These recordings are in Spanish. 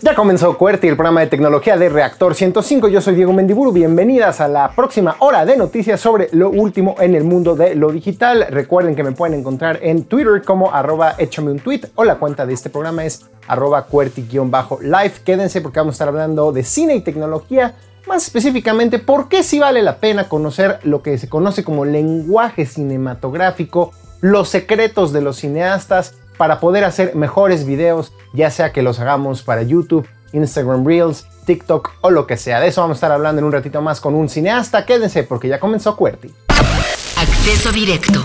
Ya comenzó QWERTY, el programa de tecnología de Reactor 105. Yo soy Diego Mendiburu. Bienvenidas a la próxima hora de noticias sobre lo último en el mundo de lo digital. Recuerden que me pueden encontrar en Twitter como arroba échame un tweet o la cuenta de este programa es arroba QWERTY-live. Quédense porque vamos a estar hablando de cine y tecnología. Más específicamente, por qué sí vale la pena conocer lo que se conoce como lenguaje cinematográfico, los secretos de los cineastas, para poder hacer mejores videos, ya sea que los hagamos para YouTube, Instagram Reels, TikTok o lo que sea. De eso vamos a estar hablando en un ratito más con un cineasta. Quédense porque ya comenzó QWERTY. Acceso directo.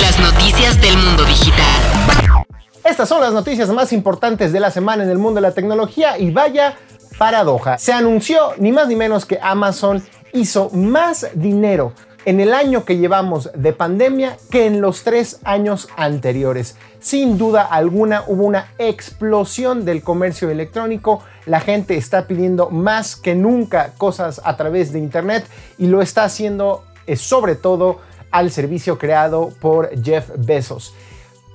Las noticias del mundo digital. Estas son las noticias más importantes de la semana en el mundo de la tecnología y vaya paradoja. Se anunció ni más ni menos que Amazon hizo más dinero en el año que llevamos de pandemia que en los tres años anteriores. Sin duda alguna hubo una explosión del comercio electrónico. La gente está pidiendo más que nunca cosas a través de Internet y lo está haciendo eh, sobre todo al servicio creado por Jeff Bezos.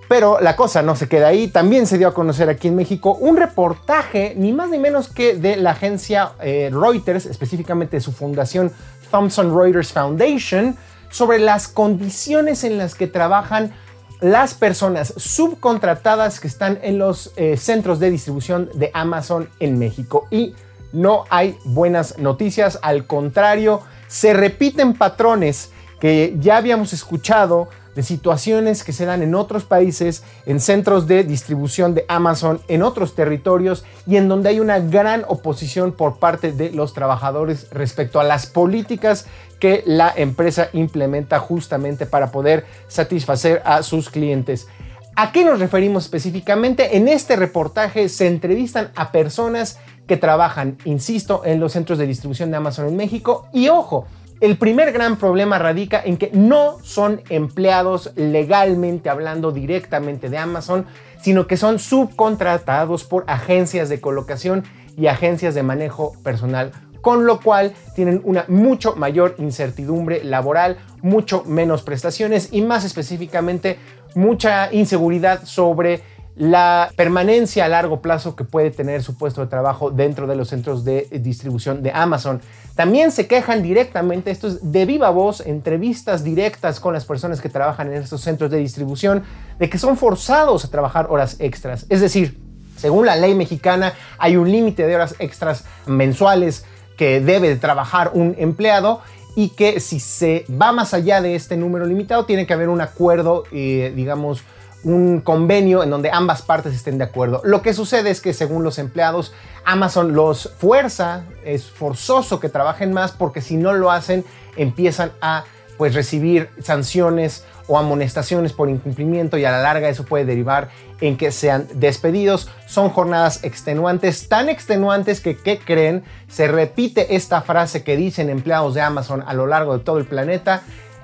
Pero la cosa no se queda ahí. También se dio a conocer aquí en México un reportaje, ni más ni menos que de la agencia eh, Reuters, específicamente de su fundación Thomson Reuters Foundation, sobre las condiciones en las que trabajan las personas subcontratadas que están en los eh, centros de distribución de Amazon en México. Y no hay buenas noticias, al contrario, se repiten patrones que ya habíamos escuchado de situaciones que se dan en otros países, en centros de distribución de Amazon, en otros territorios y en donde hay una gran oposición por parte de los trabajadores respecto a las políticas que la empresa implementa justamente para poder satisfacer a sus clientes. ¿A qué nos referimos específicamente? En este reportaje se entrevistan a personas que trabajan, insisto, en los centros de distribución de Amazon en México y ojo, el primer gran problema radica en que no son empleados legalmente hablando directamente de Amazon, sino que son subcontratados por agencias de colocación y agencias de manejo personal, con lo cual tienen una mucho mayor incertidumbre laboral, mucho menos prestaciones y más específicamente mucha inseguridad sobre la permanencia a largo plazo que puede tener su puesto de trabajo dentro de los centros de distribución de Amazon. También se quejan directamente, esto es de viva voz, entrevistas directas con las personas que trabajan en estos centros de distribución, de que son forzados a trabajar horas extras. Es decir, según la ley mexicana hay un límite de horas extras mensuales que debe trabajar un empleado y que si se va más allá de este número limitado tiene que haber un acuerdo, eh, digamos, un convenio en donde ambas partes estén de acuerdo. Lo que sucede es que según los empleados, Amazon los fuerza, es forzoso que trabajen más porque si no lo hacen empiezan a pues recibir sanciones o amonestaciones por incumplimiento y a la larga eso puede derivar en que sean despedidos. Son jornadas extenuantes, tan extenuantes que, ¿qué creen? Se repite esta frase que dicen empleados de Amazon a lo largo de todo el planeta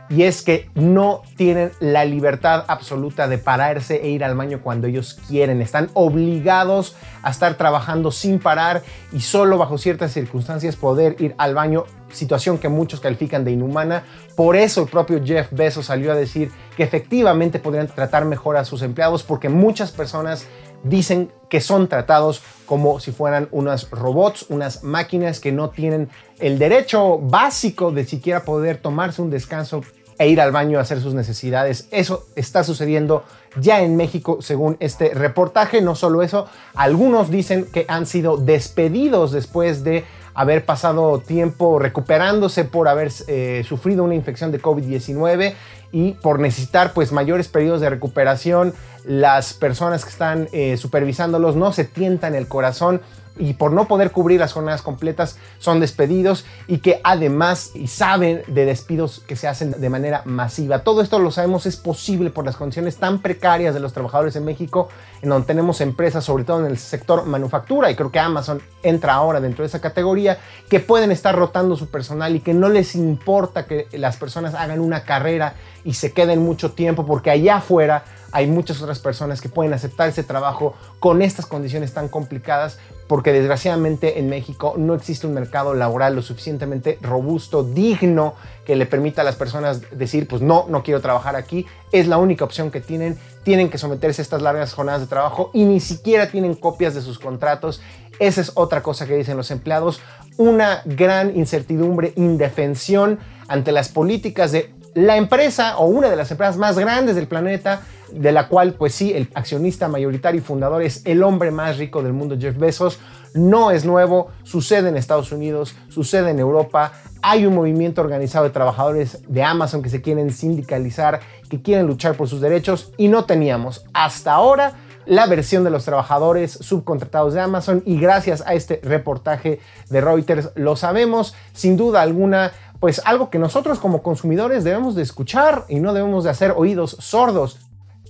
y es que no tienen la libertad absoluta de pararse e ir al baño cuando ellos quieren. Están obligados a estar trabajando sin parar y solo bajo ciertas circunstancias poder ir al baño, situación que muchos califican de inhumana. Por eso el propio Jeff Bezos salió a decir que efectivamente podrían tratar mejor a sus empleados porque muchas personas dicen que son tratados como si fueran unos robots, unas máquinas que no tienen el derecho básico de siquiera poder tomarse un descanso e ir al baño a hacer sus necesidades. Eso está sucediendo ya en México según este reportaje. No solo eso, algunos dicen que han sido despedidos después de haber pasado tiempo recuperándose por haber eh, sufrido una infección de COVID-19 y por necesitar pues mayores periodos de recuperación. Las personas que están eh, supervisándolos no se tientan el corazón y por no poder cubrir las jornadas completas son despedidos y que además y saben de despidos que se hacen de manera masiva. Todo esto lo sabemos es posible por las condiciones tan precarias de los trabajadores en México, en donde tenemos empresas, sobre todo en el sector manufactura, y creo que Amazon entra ahora dentro de esa categoría, que pueden estar rotando su personal y que no les importa que las personas hagan una carrera y se queden mucho tiempo porque allá afuera hay muchas otras personas que pueden aceptar ese trabajo con estas condiciones tan complicadas porque desgraciadamente en México no existe un mercado laboral lo suficientemente robusto, digno, que le permita a las personas decir, pues no, no quiero trabajar aquí, es la única opción que tienen, tienen que someterse a estas largas jornadas de trabajo y ni siquiera tienen copias de sus contratos. Esa es otra cosa que dicen los empleados, una gran incertidumbre, indefensión ante las políticas de la empresa o una de las empresas más grandes del planeta, de la cual pues sí, el accionista mayoritario y fundador es el hombre más rico del mundo, Jeff Bezos, no es nuevo, sucede en Estados Unidos, sucede en Europa, hay un movimiento organizado de trabajadores de Amazon que se quieren sindicalizar, que quieren luchar por sus derechos y no teníamos hasta ahora la versión de los trabajadores subcontratados de Amazon y gracias a este reportaje de Reuters lo sabemos sin duda alguna pues algo que nosotros como consumidores debemos de escuchar y no debemos de hacer oídos sordos.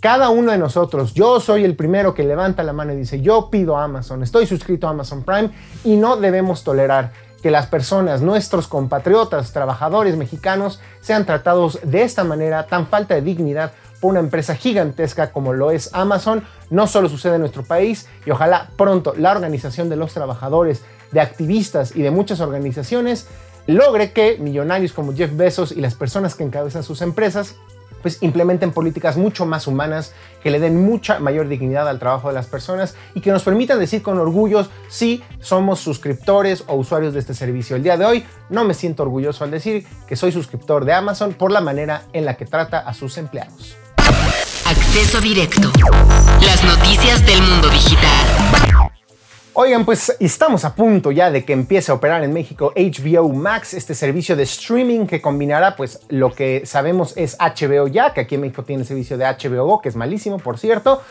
Cada uno de nosotros, yo soy el primero que levanta la mano y dice, yo pido Amazon, estoy suscrito a Amazon Prime y no debemos tolerar que las personas, nuestros compatriotas, trabajadores mexicanos, sean tratados de esta manera, tan falta de dignidad por una empresa gigantesca como lo es Amazon. No solo sucede en nuestro país y ojalá pronto la organización de los trabajadores, de activistas y de muchas organizaciones logre que millonarios como Jeff Bezos y las personas que encabezan sus empresas pues implementen políticas mucho más humanas, que le den mucha mayor dignidad al trabajo de las personas y que nos permitan decir con orgullo si somos suscriptores o usuarios de este servicio. El día de hoy no me siento orgulloso al decir que soy suscriptor de Amazon por la manera en la que trata a sus empleados. Acceso directo. Las noticias del mundo digital. Oigan, pues estamos a punto ya de que empiece a operar en México HBO Max, este servicio de streaming que combinará pues lo que sabemos es HBO ya, que aquí en México tiene el servicio de HBO que es malísimo, por cierto,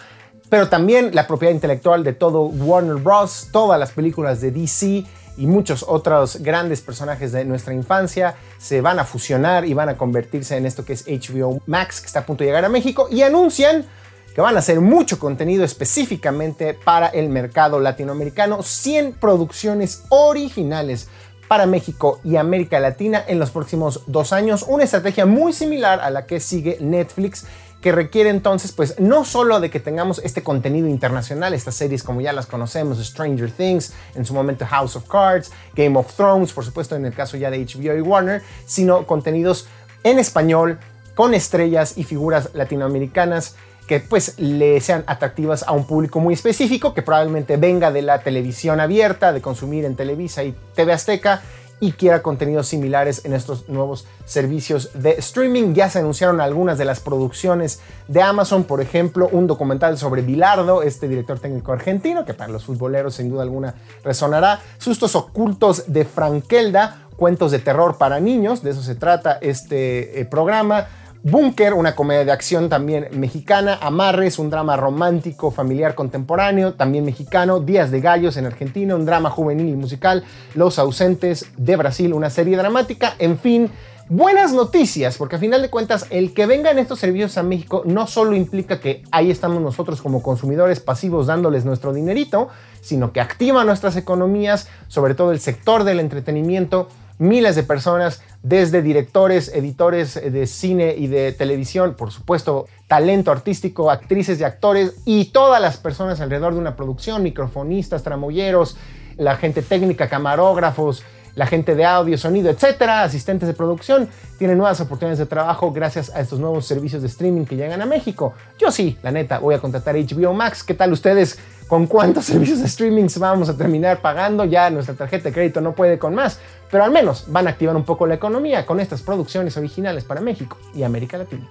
pero también la propiedad intelectual de todo Warner Bros., todas las películas de DC y muchos otros grandes personajes de nuestra infancia se van a fusionar y van a convertirse en esto que es HBO Max, que está a punto de llegar a México, y anuncian que van a hacer mucho contenido específicamente para el mercado latinoamericano, 100 producciones originales para México y América Latina en los próximos dos años, una estrategia muy similar a la que sigue Netflix que requiere entonces pues no solo de que tengamos este contenido internacional, estas series como ya las conocemos, Stranger Things, en su momento House of Cards, Game of Thrones, por supuesto en el caso ya de HBO y Warner, sino contenidos en español con estrellas y figuras latinoamericanas que pues le sean atractivas a un público muy específico que probablemente venga de la televisión abierta, de consumir en Televisa y TV Azteca y quiera contenidos similares en estos nuevos servicios de streaming. Ya se anunciaron algunas de las producciones de Amazon, por ejemplo, un documental sobre Bilardo, este director técnico argentino, que para los futboleros sin duda alguna resonará, Sustos ocultos de Frankelda, cuentos de terror para niños, de eso se trata este eh, programa. Bunker, una comedia de acción también mexicana. Amarres, un drama romántico, familiar contemporáneo, también mexicano. Días de Gallos en Argentina, un drama juvenil y musical. Los ausentes de Brasil, una serie dramática. En fin, buenas noticias, porque a final de cuentas el que vengan estos servicios a México no solo implica que ahí estamos nosotros como consumidores pasivos dándoles nuestro dinerito, sino que activa nuestras economías, sobre todo el sector del entretenimiento miles de personas, desde directores, editores de cine y de televisión, por supuesto, talento artístico, actrices y actores, y todas las personas alrededor de una producción, microfonistas, tramoyeros, la gente técnica, camarógrafos, la gente de audio, sonido, etcétera, asistentes de producción, tienen nuevas oportunidades de trabajo gracias a estos nuevos servicios de streaming que llegan a México. Yo sí, la neta, voy a contratar HBO Max. ¿Qué tal ustedes? ¿Con cuántos servicios de streaming vamos a terminar pagando? Ya nuestra tarjeta de crédito no puede con más, pero al menos van a activar un poco la economía con estas producciones originales para México y América Latina.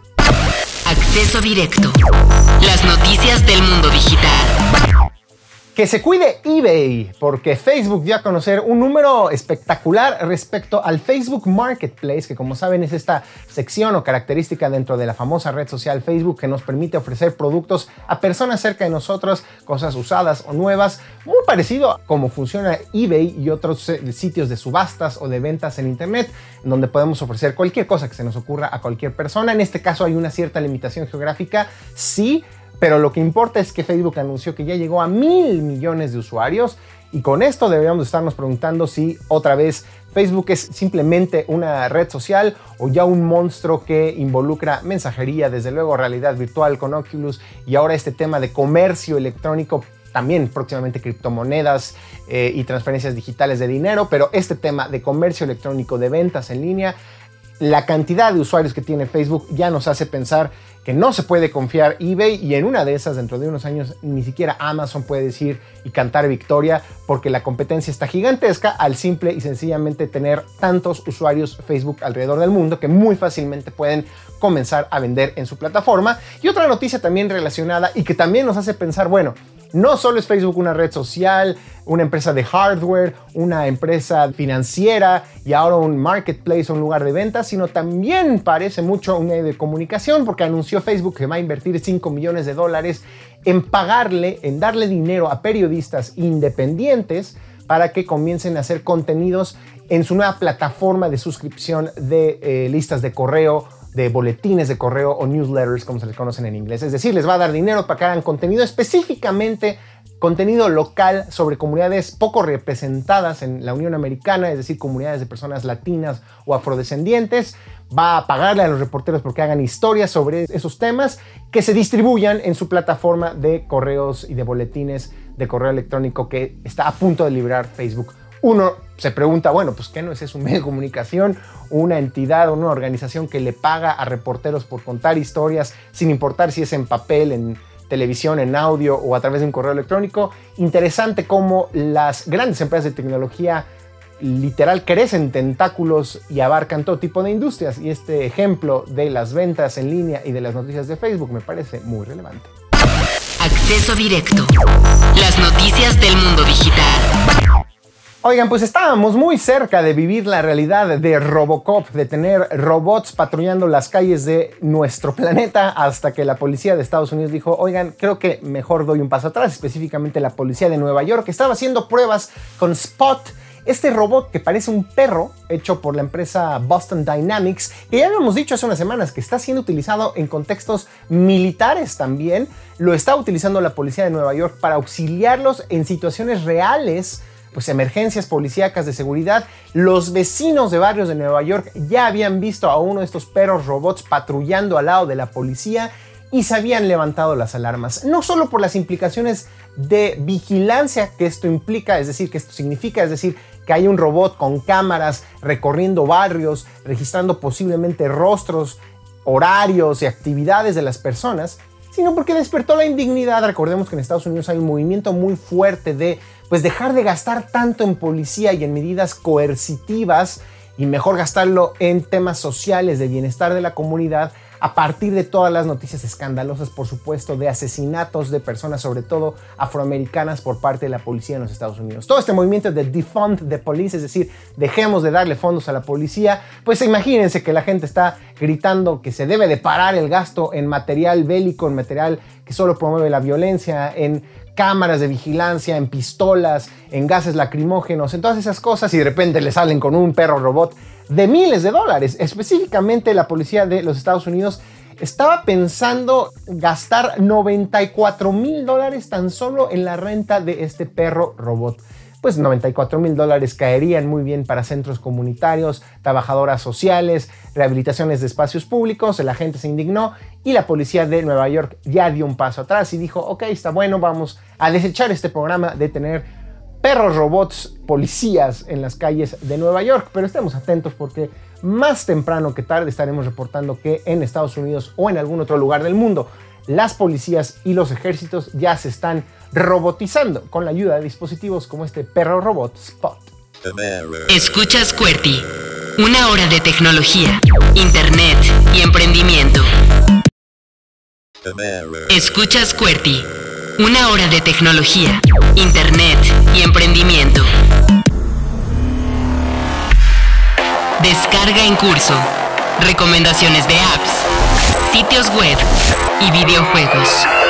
Acceso directo. Las noticias del mundo digital. Que se cuide eBay, porque Facebook dio a conocer un número espectacular respecto al Facebook Marketplace, que como saben es esta sección o característica dentro de la famosa red social Facebook que nos permite ofrecer productos a personas cerca de nosotros, cosas usadas o nuevas, muy parecido a cómo funciona eBay y otros eh, sitios de subastas o de ventas en Internet, donde podemos ofrecer cualquier cosa que se nos ocurra a cualquier persona. En este caso hay una cierta limitación geográfica, sí, pero lo que importa es que Facebook anunció que ya llegó a mil millones de usuarios y con esto deberíamos estarnos preguntando si otra vez Facebook es simplemente una red social o ya un monstruo que involucra mensajería, desde luego realidad virtual con Oculus y ahora este tema de comercio electrónico también próximamente criptomonedas eh, y transferencias digitales de dinero, pero este tema de comercio electrónico, de ventas en línea, la cantidad de usuarios que tiene Facebook ya nos hace pensar que no se puede confiar eBay y en una de esas dentro de unos años ni siquiera Amazon puede decir y cantar victoria porque la competencia está gigantesca al simple y sencillamente tener tantos usuarios Facebook alrededor del mundo que muy fácilmente pueden comenzar a vender en su plataforma. Y otra noticia también relacionada y que también nos hace pensar, bueno, no solo es Facebook una red social, una empresa de hardware, una empresa financiera y ahora un marketplace, un lugar de ventas, sino también parece mucho un medio de comunicación porque anunció Facebook que va a invertir 5 millones de dólares en pagarle, en darle dinero a periodistas independientes para que comiencen a hacer contenidos en su nueva plataforma de suscripción de eh, listas de correo de boletines de correo o newsletters, como se les conocen en inglés. Es decir, les va a dar dinero para que hagan contenido específicamente contenido local sobre comunidades poco representadas en la Unión Americana, es decir, comunidades de personas latinas o afrodescendientes. Va a pagarle a los reporteros porque hagan historias sobre esos temas que se distribuyan en su plataforma de correos y de boletines de correo electrónico que está a punto de liberar Facebook uno se pregunta, bueno, pues ¿qué no es eso un medio de comunicación? Una entidad o una organización que le paga a reporteros por contar historias, sin importar si es en papel, en televisión, en audio o a través de un correo electrónico. Interesante cómo las grandes empresas de tecnología literal crecen tentáculos y abarcan todo tipo de industrias. Y este ejemplo de las ventas en línea y de las noticias de Facebook me parece muy relevante. Acceso directo. Las noticias del mundo digital. Oigan, pues estábamos muy cerca de vivir la realidad de Robocop, de tener robots patrullando las calles de nuestro planeta, hasta que la policía de Estados Unidos dijo, oigan, creo que mejor doy un paso atrás, específicamente la policía de Nueva York, que estaba haciendo pruebas con Spot, este robot que parece un perro, hecho por la empresa Boston Dynamics, que ya habíamos dicho hace unas semanas que está siendo utilizado en contextos militares también, lo está utilizando la policía de Nueva York para auxiliarlos en situaciones reales pues emergencias policíacas de seguridad, los vecinos de barrios de Nueva York ya habían visto a uno de estos perros robots patrullando al lado de la policía y se habían levantado las alarmas, no solo por las implicaciones de vigilancia que esto implica, es decir, que esto significa, es decir, que hay un robot con cámaras recorriendo barrios, registrando posiblemente rostros, horarios y actividades de las personas, sino porque despertó la indignidad. Recordemos que en Estados Unidos hay un movimiento muy fuerte de pues dejar de gastar tanto en policía y en medidas coercitivas y mejor gastarlo en temas sociales de bienestar de la comunidad a partir de todas las noticias escandalosas, por supuesto, de asesinatos de personas, sobre todo afroamericanas, por parte de la policía en los Estados Unidos. Todo este movimiento de defund the police, es decir, dejemos de darle fondos a la policía, pues imagínense que la gente está gritando que se debe de parar el gasto en material bélico, en material que solo promueve la violencia, en cámaras de vigilancia, en pistolas, en gases lacrimógenos, en todas esas cosas y de repente le salen con un perro robot de miles de dólares. Específicamente la policía de los Estados Unidos estaba pensando gastar 94 mil dólares tan solo en la renta de este perro robot. Pues 94 mil dólares caerían muy bien para centros comunitarios, trabajadoras sociales, rehabilitaciones de espacios públicos. La gente se indignó y la policía de Nueva York ya dio un paso atrás y dijo, ok, está bueno, vamos a desechar este programa de tener perros robots policías en las calles de Nueva York, pero estemos atentos porque más temprano que tarde estaremos reportando que en Estados Unidos o en algún otro lugar del mundo las policías y los ejércitos ya se están robotizando con la ayuda de dispositivos como este perro robot Spot. Escuchas QWERTY, una hora de tecnología, internet y emprendimiento. Escuchas QWERTY una hora de tecnología, internet y emprendimiento. Descarga en curso. Recomendaciones de apps, sitios web y videojuegos.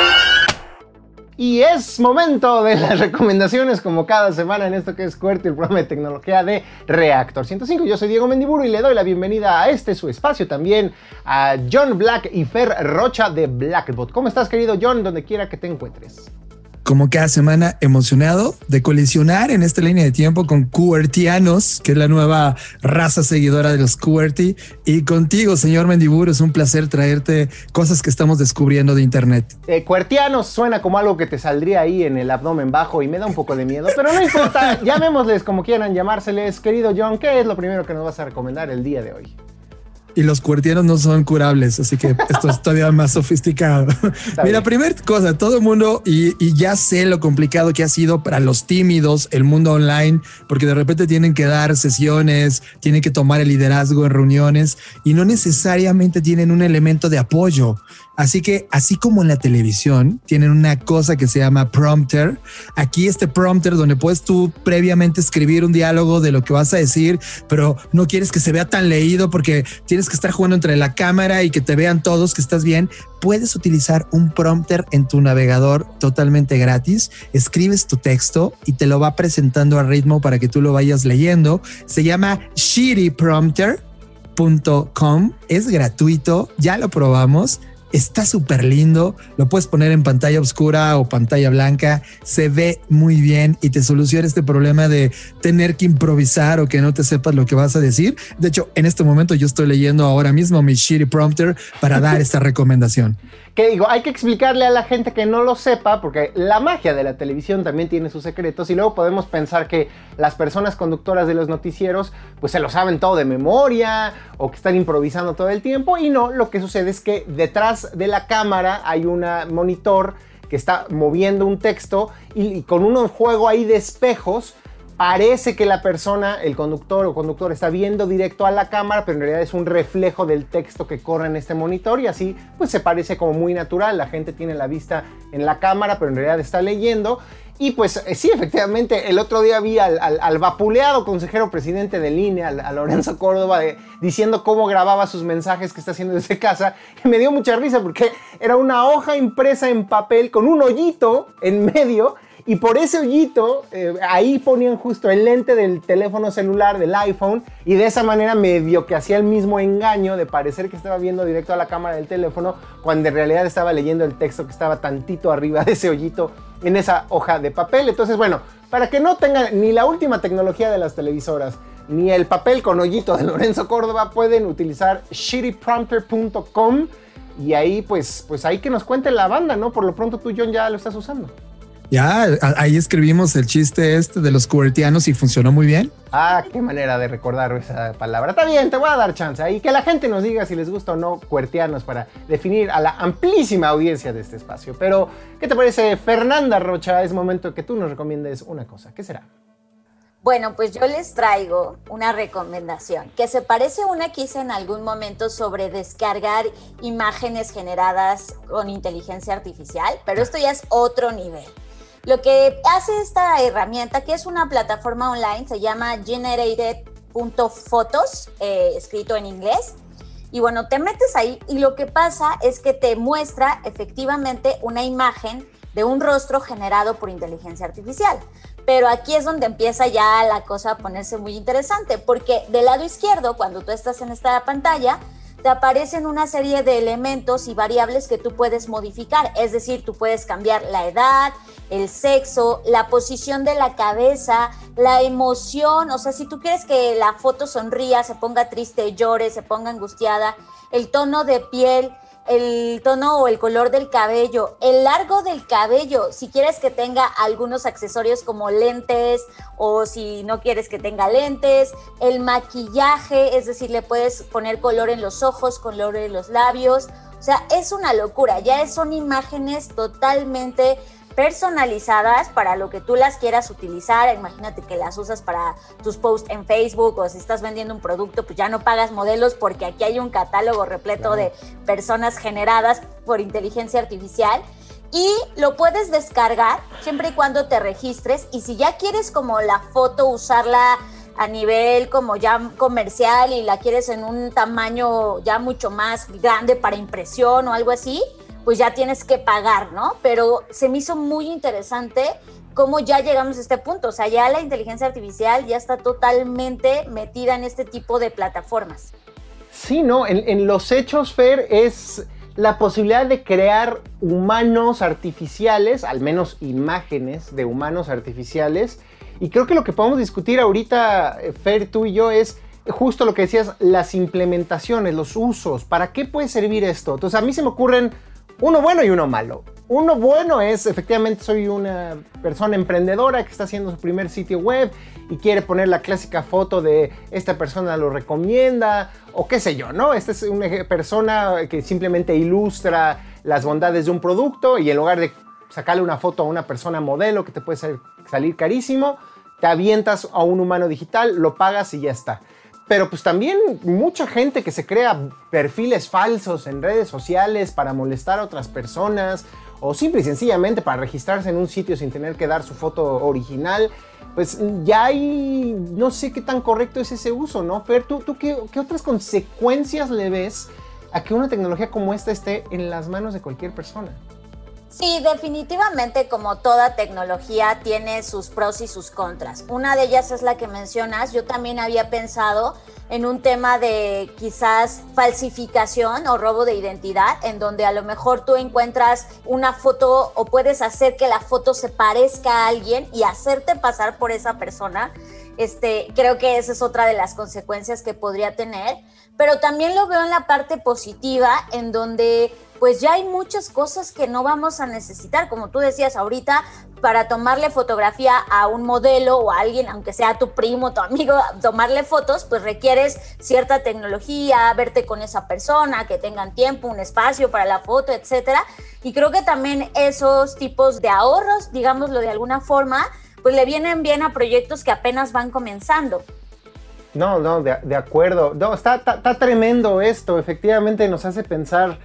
Y es momento de las recomendaciones como cada semana en esto que es QWERTY, el programa de tecnología de Reactor 105. Yo soy Diego Mendiburu y le doy la bienvenida a este su espacio también a John Black y Fer Rocha de Blackbot. ¿Cómo estás querido John? Donde quiera que te encuentres como cada semana emocionado de colisionar en esta línea de tiempo con QWERTianos, que es la nueva raza seguidora de los QWERTY. Y contigo, señor Mendiburo, es un placer traerte cosas que estamos descubriendo de Internet. Eh, QWERTianos suena como algo que te saldría ahí en el abdomen bajo y me da un poco de miedo, pero no importa, llamémosles como quieran llamárseles. Querido John, ¿qué es lo primero que nos vas a recomendar el día de hoy? Y los cuartianos no son curables, así que esto es todavía más sofisticado. Mira, primera cosa, todo el mundo, y, y, ya sé lo complicado que ha sido para los tímidos el mundo online, porque de repente tienen que dar sesiones, tienen que tomar el liderazgo en reuniones y no necesariamente tienen un elemento de apoyo. Así que, así como en la televisión, tienen una cosa que se llama prompter. Aquí este prompter donde puedes tú previamente escribir un diálogo de lo que vas a decir, pero no quieres que se vea tan leído porque tienes que estar jugando entre la cámara y que te vean todos que estás bien. Puedes utilizar un prompter en tu navegador totalmente gratis. Escribes tu texto y te lo va presentando a ritmo para que tú lo vayas leyendo. Se llama shittyprompter.com. Es gratuito, ya lo probamos Está súper lindo, lo puedes poner en pantalla oscura o pantalla blanca, se ve muy bien y te soluciona este problema de tener que improvisar o que no te sepas lo que vas a decir. De hecho, en este momento yo estoy leyendo ahora mismo mi shitty prompter para dar esta recomendación que digo, hay que explicarle a la gente que no lo sepa, porque la magia de la televisión también tiene sus secretos y luego podemos pensar que las personas conductoras de los noticieros pues se lo saben todo de memoria o que están improvisando todo el tiempo y no, lo que sucede es que detrás de la cámara hay un monitor que está moviendo un texto y, y con un juego ahí de espejos parece que la persona, el conductor o conductor está viendo directo a la cámara, pero en realidad es un reflejo del texto que corre en este monitor y así pues se parece como muy natural. La gente tiene la vista en la cámara, pero en realidad está leyendo. Y pues eh, sí, efectivamente, el otro día vi al, vapuleado consejero presidente de línea, a Lorenzo Córdoba, diciendo cómo grababa sus mensajes que está haciendo desde casa. Y me dio mucha risa porque era una hoja impresa en papel con un hoyito en medio y por ese hoyito, eh, ahí ponían justo el lente del teléfono celular, del iPhone, y de esa manera medio que hacía el mismo engaño de parecer que estaba viendo directo a la cámara del teléfono, cuando en realidad estaba leyendo el texto que estaba tantito arriba de ese hoyito en esa hoja de papel. Entonces, bueno, para que no tengan ni la última tecnología de las televisoras, ni el papel con hoyito de Lorenzo Córdoba, pueden utilizar shittyprompter.com y ahí pues, pues ahí que nos cuente la banda, ¿no? Por lo pronto tú, John, ya lo estás usando. Ya, ahí escribimos el chiste este de los cuertianos y funcionó muy bien. Ah, qué manera de recordar esa palabra. Está bien, te voy a dar chance ahí que la gente nos diga si les gusta o no cuertianos para definir a la amplísima audiencia de este espacio. Pero, ¿qué te parece, Fernanda Rocha? Es momento que tú nos recomiendes una cosa. ¿Qué será? Bueno, pues yo les traigo una recomendación que se parece a una que hice en algún momento sobre descargar imágenes generadas con inteligencia artificial, pero esto ya es otro nivel. Lo que hace esta herramienta, que es una plataforma online, se llama generated.photos, eh, escrito en inglés. Y bueno, te metes ahí y lo que pasa es que te muestra efectivamente una imagen de un rostro generado por inteligencia artificial. Pero aquí es donde empieza ya la cosa a ponerse muy interesante, porque del lado izquierdo, cuando tú estás en esta pantalla, te aparecen una serie de elementos y variables que tú puedes modificar. Es decir, tú puedes cambiar la edad, el sexo, la posición de la cabeza, la emoción. O sea, si tú quieres que la foto sonría, se ponga triste, llore, se ponga angustiada, el tono de piel, el tono o el color del cabello, el largo del cabello, si quieres que tenga algunos accesorios como lentes o si no quieres que tenga lentes, el maquillaje, es decir, le puedes poner color en los ojos, color en los labios, o sea, es una locura, ya son imágenes totalmente personalizadas para lo que tú las quieras utilizar. Imagínate que las usas para tus posts en Facebook o si estás vendiendo un producto, pues ya no pagas modelos porque aquí hay un catálogo repleto de personas generadas por inteligencia artificial. Y lo puedes descargar siempre y cuando te registres. Y si ya quieres como la foto usarla a nivel como ya comercial y la quieres en un tamaño ya mucho más grande para impresión o algo así, pues ya tienes que pagar, ¿no? Pero se me hizo muy interesante cómo ya llegamos a este punto. O sea, ya la inteligencia artificial ya está totalmente metida en este tipo de plataformas. Sí, ¿no? En, los hechos, Fer, es la posibilidad de crear humanos artificiales, al menos imágenes de humanos artificiales. Y creo que lo que podemos discutir ahorita, eh, Fer, tú y yo, es justo lo que decías, las implementaciones, los usos. ¿Para qué puede servir esto? Entonces, a mí se me ocurren uno bueno y uno malo. Uno bueno es, efectivamente, soy una persona emprendedora que está haciendo su primer sitio web y quiere poner la clásica foto de esta persona lo recomienda o qué sé yo, ¿no? Esta es una persona que simplemente ilustra las bondades de un producto y en lugar de sacarle una foto a una persona modelo que te puede salir carísimo, te avientas a un humano digital, lo pagas y ya está. Pero pues también mucha gente que se crea perfiles falsos en redes sociales para molestar a otras personas o simple y sencillamente para registrarse en un sitio sin tener que dar su foto original, pues ya hay, no sé qué tan correcto es ese uso, ¿no? Fer, ¿tú, tú qué, qué otras consecuencias le ves a que una tecnología como esta esté en las manos de cualquier persona? Sí, definitivamente como toda tecnología tiene sus pros y sus contras. Una de ellas es la que mencionas. Yo también había pensado en un tema de quizás falsificación o robo de identidad, en donde a lo mejor tú encuentras una foto o puedes hacer que la foto se parezca a alguien y hacerte pasar por esa persona. Este, creo que esa es otra de las consecuencias que podría tener, pero también lo veo en la parte positiva, en donde pues ya hay muchas cosas que no vamos a necesitar, como tú decías ahorita, para tomarle fotografía a un modelo o a alguien, aunque sea tu primo, tu amigo, tomarle fotos, pues requieres cierta tecnología, verte con esa persona, que tengan tiempo, un espacio para la foto, etcétera. Y creo que también esos tipos de ahorros, digámoslo de alguna forma, pues le vienen bien a proyectos que apenas van comenzando. No, no, de, acuerdo. Está, está tremendo esto. Efectivamente nos hace pensar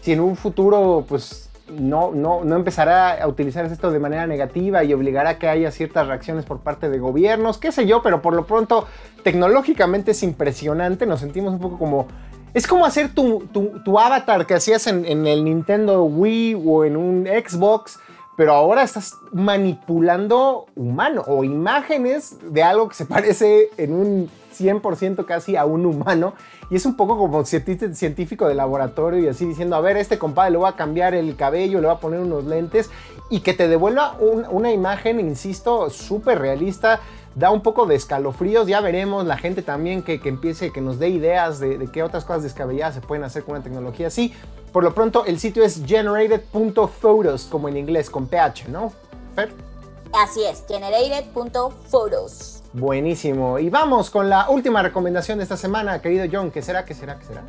si en un futuro pues no, no, no empezará a utilizar esto de manera negativa y obligará a que haya ciertas reacciones por parte de gobiernos, qué sé yo, pero por lo pronto tecnológicamente es impresionante, nos sentimos un poco como... Es como hacer tu, tu, avatar que hacías en, en el Nintendo Wii o en un Xbox, pero ahora estás manipulando humano o imágenes de algo que se parece en un 100% casi a un humano. Y es un poco como científico de laboratorio y así diciendo, a ver, este compadre le va a cambiar el cabello, le va a poner unos lentes y que te devuelva una imagen, insisto, súper realista. Da un poco de escalofríos, ya veremos la gente también que, empiece, que nos dé ideas de, de qué otras cosas descabelladas se pueden hacer con una tecnología así. Por lo pronto, el sitio es generated.photos, como en inglés, con PH, ¿no? Fer. Así es, generated.photos. Buenísimo. Y vamos con la última recomendación de esta semana, querido John. ¿Qué será? ¿Qué será? ¿Qué será?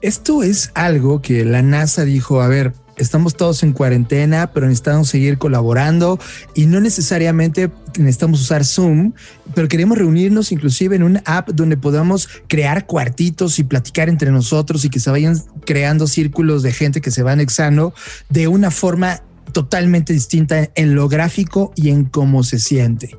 Esto es algo que la NASA dijo, a ver, estamos todos en cuarentena, pero necesitamos seguir colaborando y no necesariamente necesitamos usar Zoom, pero queremos reunirnos inclusive en una app donde podamos crear cuartitos y platicar entre nosotros y que se vayan creando círculos de gente que se va anexando de una forma totalmente distinta en lo gráfico y en cómo se siente.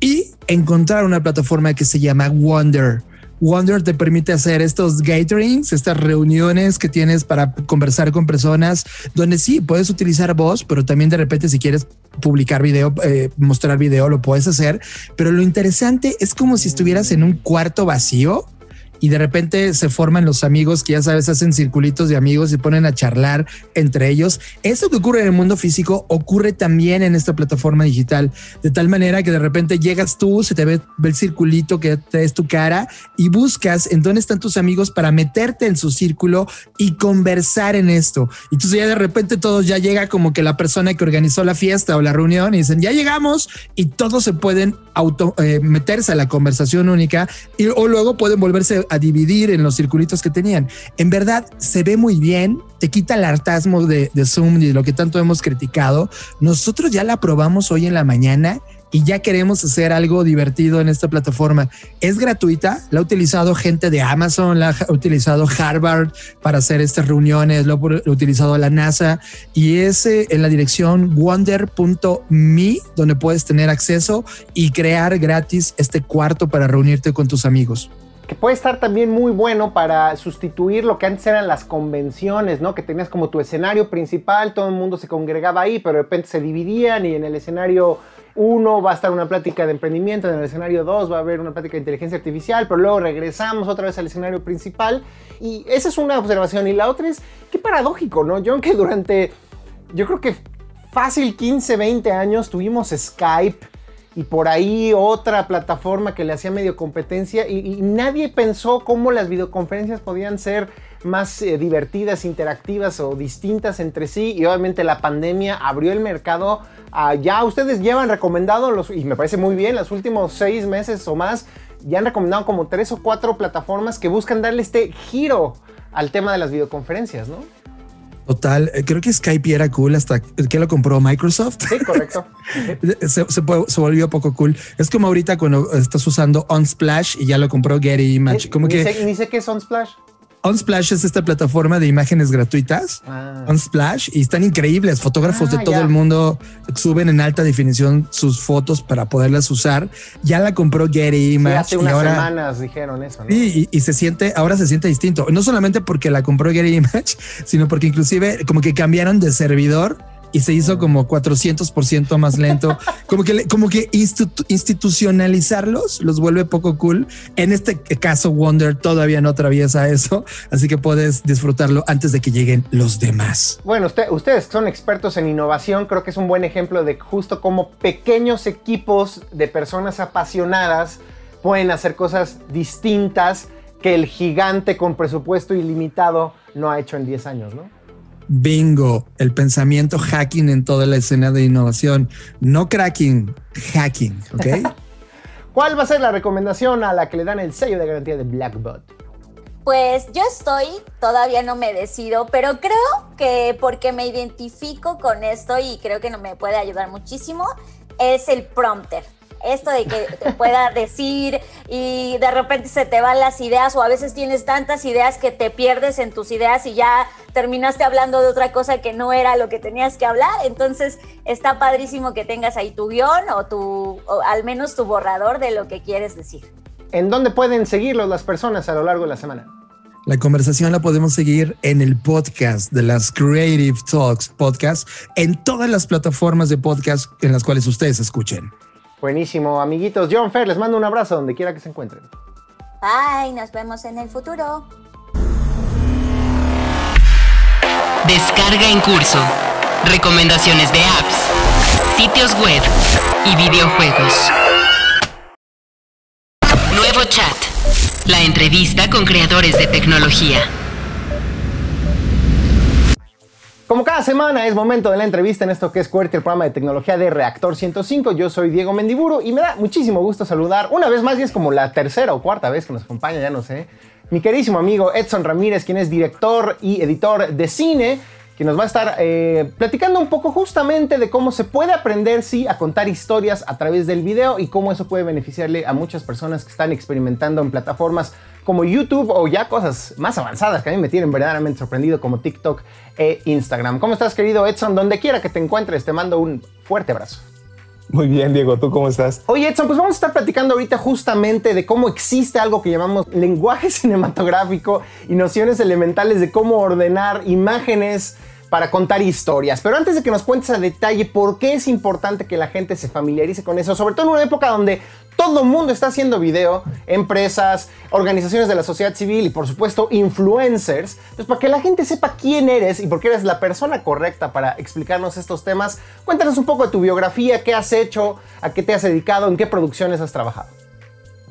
Y encontrar una plataforma que se llama Wonder. Wonder te permite hacer estos gatherings, estas reuniones que tienes para conversar con personas, donde sí puedes utilizar voz, pero también de repente si quieres publicar video, eh, mostrar video, lo puedes hacer. Pero lo interesante es como si estuvieras en un cuarto vacío y de repente se forman los amigos que ya sabes, hacen circulitos de amigos y ponen a charlar entre ellos. Eso que ocurre en el mundo físico ocurre también en esta plataforma digital, de tal manera que de repente llegas tú, se te ve, el circulito que es tu cara y buscas en dónde están tus amigos para meterte en su círculo y conversar en esto. Y entonces ya de repente todos ya llega como que la persona que organizó la fiesta o la reunión y dicen, ya llegamos y todos se pueden eh, meterse a la conversación única y, o luego pueden volverse a dividir en los circulitos que tenían. En verdad se ve muy bien, te quita el hartasmo de, de Zoom y de lo que tanto hemos criticado. Nosotros ya la probamos hoy en la mañana y ya queremos hacer algo divertido en esta plataforma. Es gratuita, la ha utilizado gente de Amazon, la ha utilizado Harvard para hacer estas reuniones, lo ha utilizado la NASA y es eh, en la dirección wonder.me donde puedes tener acceso y crear gratis este cuarto para reunirte con tus amigos. Que puede estar también muy bueno para sustituir lo que antes eran las convenciones, ¿no? Que tenías como tu escenario principal, todo el mundo se congregaba ahí, pero de repente se dividían y en el escenario 1 va a estar una plática de emprendimiento, en el escenario 2 va a haber una plática de inteligencia artificial, pero luego regresamos otra vez al escenario principal. Y esa es una observación. Y la otra es, qué paradójico, ¿no? Yo que durante, yo creo que fácil 15, 20 años tuvimos Skype y por ahí otra plataforma que le hacía medio competencia y, nadie pensó cómo las videoconferencias podían ser más eh, divertidas, interactivas o distintas entre sí y obviamente la pandemia abrió el mercado. ya ustedes llevan recomendado, los, y me parece muy bien, los últimos seis meses o más, ya han recomendado como tres o cuatro plataformas que buscan darle este giro al tema de las videoconferencias, ¿no? Total, eh, creo que Skype era cool hasta que lo compró Microsoft. Sí, correcto. se, se, volvió poco cool. Es como ahorita cuando estás usando Unsplash y ya lo compró Getty Image. Como que ni sé qué es Unsplash. Unsplash es esta plataforma de imágenes gratuitas. Ah. Unsplash y están increíbles. Fotógrafos de ah, todo el mundo suben en alta definición sus fotos para poderlas usar. Ya la compró Getty Image. hace unas semanas dijeron eso. ¿no? Y, y, se siente, ahora se siente distinto. No solamente porque la compró Getty Image, sino porque inclusive como que cambiaron de servidor y se hizo como 400% más lento. Como que, como que institucionalizarlos los vuelve poco cool. En este caso, Wonder todavía no atraviesa eso, así que puedes disfrutarlo antes de que lleguen los demás. Bueno, ustedes son expertos en innovación, creo que es un buen ejemplo de justo cómo pequeños equipos de personas apasionadas pueden hacer cosas distintas que el gigante con presupuesto ilimitado no ha hecho en 10 años, ¿no? Bingo, el pensamiento hacking en toda la escena de innovación. No cracking, hacking, ¿ok? ¿Cuál va a ser la recomendación a la que le dan el sello de garantía de Blackbot? Pues yo estoy, todavía no me decido, pero creo que porque me identifico con esto y creo que no me puede ayudar muchísimo, es el prompter esto de que te pueda decir y de repente se te van las ideas o a veces tienes tantas ideas que te pierdes en tus ideas y ya terminaste hablando de otra cosa que no era lo que tenías que hablar. Entonces está padrísimo que tengas ahí tu guion o, tu, o al menos tu borrador de lo que quieres decir. ¿En dónde pueden seguirlos las personas a lo largo de la semana? La conversación la podemos seguir en el podcast de las Creative Talks Podcast, en todas las plataformas de podcast en las cuales ustedes escuchen. Buenísimo, amiguitos. John Fer, les mando un abrazo donde quiera que se encuentren. Bye, nos vemos en el futuro. Descarga en curso. Recomendaciones de apps, sitios web y videojuegos. Nuevo chat. La entrevista con creadores de tecnología. Como cada semana es momento de la entrevista en esto que es QWERTY, el programa de tecnología de Reactor 105. Yo soy Diego Mendiburo y me da muchísimo gusto saludar una vez más y es como la tercera o cuarta vez que nos acompaña, ya no sé, mi querísimo amigo Edson Ramírez, quien es director y editor de cine que nos va a estar eh, platicando un poco justamente de cómo se puede aprender, sí, a contar historias a través del video y cómo eso puede beneficiarle a muchas personas que están experimentando en plataformas como YouTube o ya cosas más avanzadas que a mí me tienen verdaderamente sorprendido como TikTok e Instagram. ¿Cómo estás, querido Edson? Donde quiera que te encuentres, te mando un fuerte abrazo. Muy bien, Diego, ¿tú cómo estás? Oye, Edson, pues vamos a estar platicando ahorita justamente de cómo existe algo que llamamos lenguaje cinematográfico y nociones elementales de cómo ordenar imágenes para contar historias. Pero antes de que nos cuentes a detalle por qué es importante que la gente se familiarice con eso, sobre todo en una época donde todo el mundo está haciendo video, empresas, organizaciones de la sociedad civil y por supuesto influencers, pues para que la gente sepa quién eres y por qué eres la persona correcta para explicarnos estos temas, cuéntanos un poco de tu biografía, qué has hecho, a qué te has dedicado, en qué producciones has trabajado.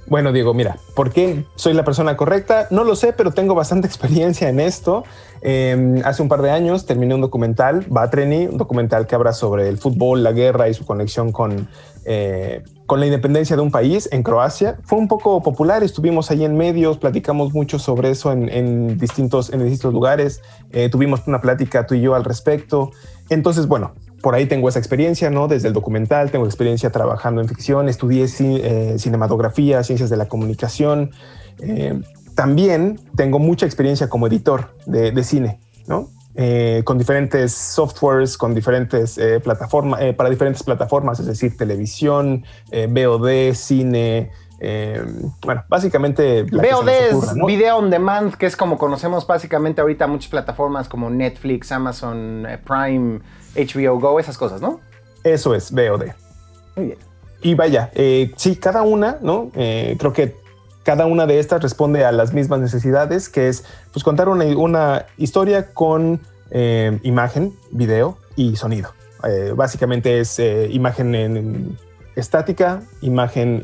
Bueno, Diego, mira, ¿por qué soy la persona correcta? No lo sé, pero tengo bastante experiencia en esto. Em, hace un par de años terminé un documental, Batreni, un documental que habla sobre el fútbol, la guerra y su conexión con, eh, con la independencia de un país en Croacia. Fue un poco popular, estuvimos ahí en medios, platicamos mucho sobre eso en, distintos, en distintos lugares, eh, tuvimos una plática tú y yo al respecto. Entonces, bueno, por ahí tengo esa experiencia, ¿no? Desde el documental, tengo experiencia trabajando en ficción, estudié eh, cinematografía, ciencias de la comunicación. Eh, también tengo mucha experiencia como editor de, cine, ¿no? Eh, con diferentes softwares, con diferentes plataformas, para diferentes plataformas, es decir, televisión, VOD, cine, Eh, bueno, básicamente... VOD es Video On Demand, que es como conocemos básicamente ahorita muchas plataformas como Netflix, Amazon eh, Prime, HBO Go, esas cosas, ¿no? Eso es, VOD. Muy bien. Y vaya, eh, sí, cada una, ¿no? creo que cada una de estas responde a las mismas necesidades, que es pues, contar una, una historia con imagen, video y sonido. básicamente es imagen en, estática, imagen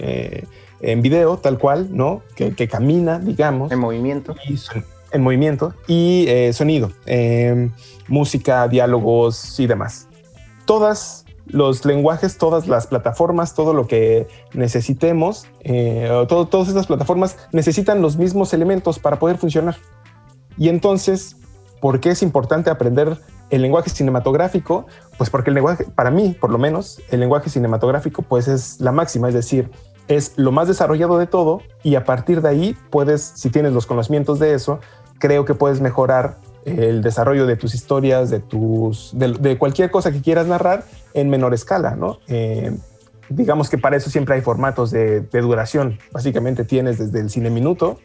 en video, tal cual, ¿no? Que, camina, digamos. En movimiento. en movimiento y eh, sonido, em, música, diálogos y demás. Todas los lenguajes, todas las plataformas, todo lo que necesitemos, eh, todas estas plataformas necesitan los mismos elementos para poder funcionar. Y entonces, ¿por qué es importante aprender el lenguaje cinematográfico? Pues porque el lenguaje, para mí, por lo menos, el lenguaje cinematográfico, pues es la máxima, es decir, es lo más desarrollado de todo y a partir de ahí puedes, si tienes los conocimientos de eso, creo que puedes mejorar el desarrollo de tus historias, de tus, de, cualquier cosa que quieras narrar en menor escala, ¿no? Eh, digamos que para eso siempre hay formatos de, duración. Básicamente tienes desde el cine minuto,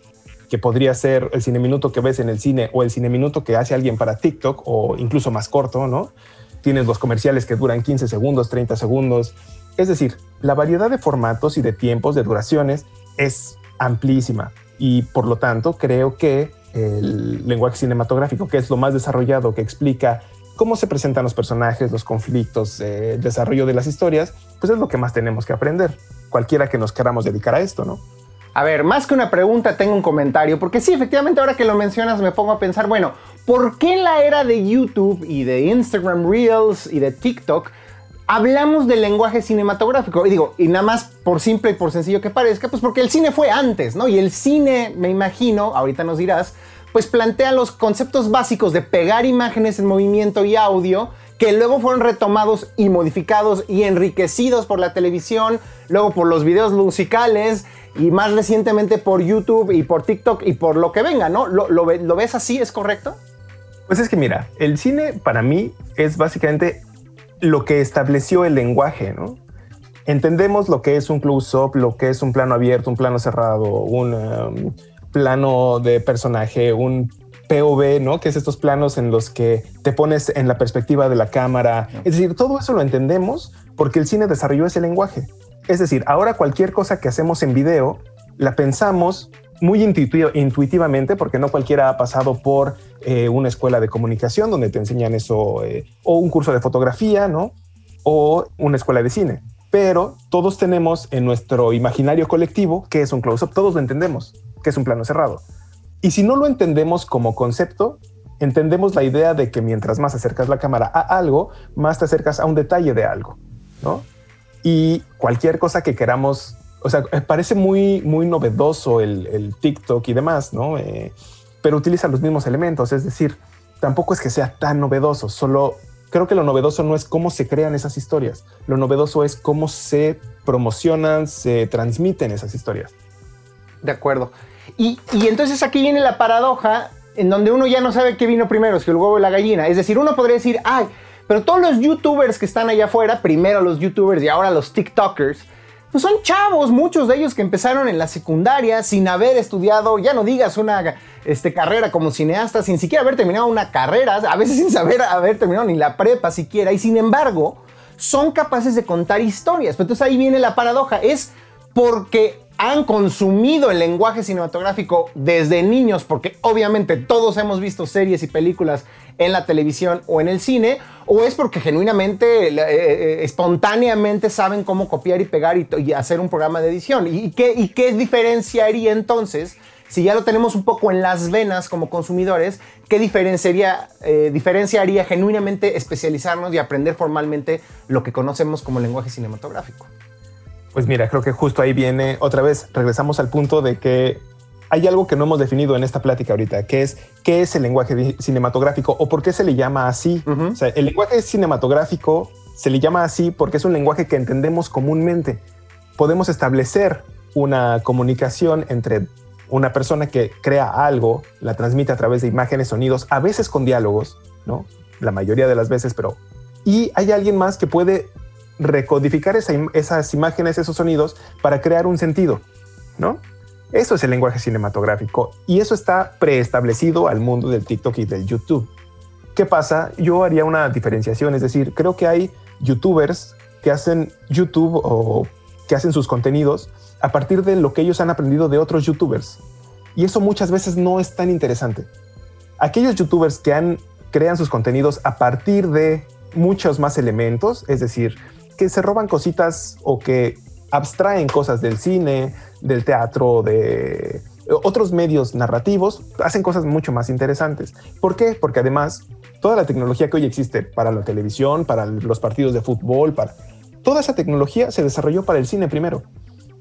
que podría ser el cine minuto que ves en el cine o el cine minuto que hace alguien para TikTok o incluso más corto, ¿no? Tienes los comerciales que duran 15 segundos, 30 segundos. Es decir, la variedad de formatos y de tiempos, de duraciones, es amplísima y por lo tanto creo que el lenguaje cinematográfico, que es lo más desarrollado, que explica cómo se presentan los personajes, los conflictos, eh, el desarrollo de las historias, pues es lo que más tenemos que aprender, cualquiera que nos queramos dedicar a esto, ¿no? A ver, más que una pregunta, tengo un comentario, porque sí, efectivamente, ahora que lo mencionas, me pongo a pensar, bueno, ¿por qué en la era de YouTube y de Instagram Reels y de TikTok hablamos del lenguaje cinematográfico. Y digo, y nada más por simple y por sencillo que parezca, pues porque el cine fue antes, ¿no? Y el cine, me imagino, ahorita nos dirás, pues plantea los conceptos básicos de pegar imágenes en movimiento y audio que luego fueron retomados y modificados y enriquecidos por la televisión, luego por los videos musicales y más recientemente por YouTube y por TikTok y por lo que venga, ¿no? ¿Lo, lo ves así? ¿Es correcto? Pues es que mira, el cine para mí es básicamente lo que estableció el lenguaje, ¿no? Entendemos lo que es un close-up, lo que es un plano abierto, un plano cerrado, un um, plano de personaje, un POV, ¿no? Que es estos planos en los que te pones en la perspectiva de la cámara. Es decir, todo eso lo entendemos porque el cine desarrolló ese lenguaje. Es decir, ahora cualquier cosa que hacemos en video la pensamos muy intuitivamente, porque no cualquiera ha pasado por eh, una escuela de comunicación donde te enseñan eso, eh, o un curso de fotografía, ¿no? O una escuela de cine. Pero todos tenemos en nuestro imaginario colectivo que es un close-up, todos lo entendemos, que es un plano cerrado. Y si no lo entendemos como concepto, entendemos la idea de que mientras más acercas la cámara a algo, más te acercas a un detalle de algo, ¿no? Y cualquier cosa que queramos o sea, eh, parece muy, muy novedoso el, TikTok y demás, ¿no? Eh, pero utiliza los mismos elementos, es decir, tampoco es que sea tan novedoso, solo creo que lo novedoso no es cómo se crean esas historias, lo novedoso es cómo se promocionan, se transmiten esas historias. De acuerdo. Y, y entonces aquí viene la paradoja en donde uno ya no sabe qué vino primero, si el huevo o la gallina. Es decir, uno podría decir, ay, pero todos los youtubers que están allá afuera, primero los youtubers y ahora los TikTokers, pues son chavos, muchos de ellos que empezaron en la secundaria sin haber estudiado, ya no digas una este, carrera como cineasta, sin siquiera haber terminado una carrera, a veces sin saber haber terminado ni la prepa siquiera, y sin embargo, son capaces de contar historias. Entonces ahí viene la paradoja, es porque han consumido el lenguaje cinematográfico desde niños, porque obviamente todos hemos visto series y películas en la televisión o en el cine, o es porque genuinamente, eh, eh, espontáneamente saben cómo copiar y pegar y, hacer un programa de edición. ¿Y qué, ¿Y qué diferenciaría entonces? Si ya lo tenemos un poco en las venas como consumidores, ¿qué diferenciaría, eh, diferenciaría genuinamente especializarnos y aprender formalmente lo que conocemos como lenguaje cinematográfico? Pues mira, creo que justo ahí viene otra vez, regresamos al punto de que hay algo que no hemos definido en esta plática ahorita, que es qué es el lenguaje cinematográfico o por qué se le llama así. O sea, el lenguaje cinematográfico se le llama así porque es un lenguaje que entendemos comúnmente. Podemos establecer una comunicación entre una persona que crea algo, la transmite a través de imágenes, sonidos, a veces con diálogos, ¿no? La mayoría de las veces, pero... Y hay alguien más que puede recodificar esas imágenes, esos sonidos para crear un sentido. ¿no? Eso es el lenguaje cinematográfico y eso está preestablecido al mundo del TikTok y del YouTube. ¿Qué pasa? Yo haría una diferenciación, es decir, creo que hay youtubers que hacen YouTube o que hacen sus contenidos a partir de lo que ellos han aprendido de otros youtubers. Y eso muchas veces no es tan interesante. Aquellos youtubers que han, crean sus contenidos a partir de muchos más elementos, es decir, que se roban cositas o que abstraen cosas del cine, del teatro, de otros medios narrativos, hacen cosas mucho más interesantes. ¿Por qué? Porque además toda la tecnología que hoy existe para la televisión, para los partidos de fútbol, para toda esa tecnología se desarrolló para el cine primero.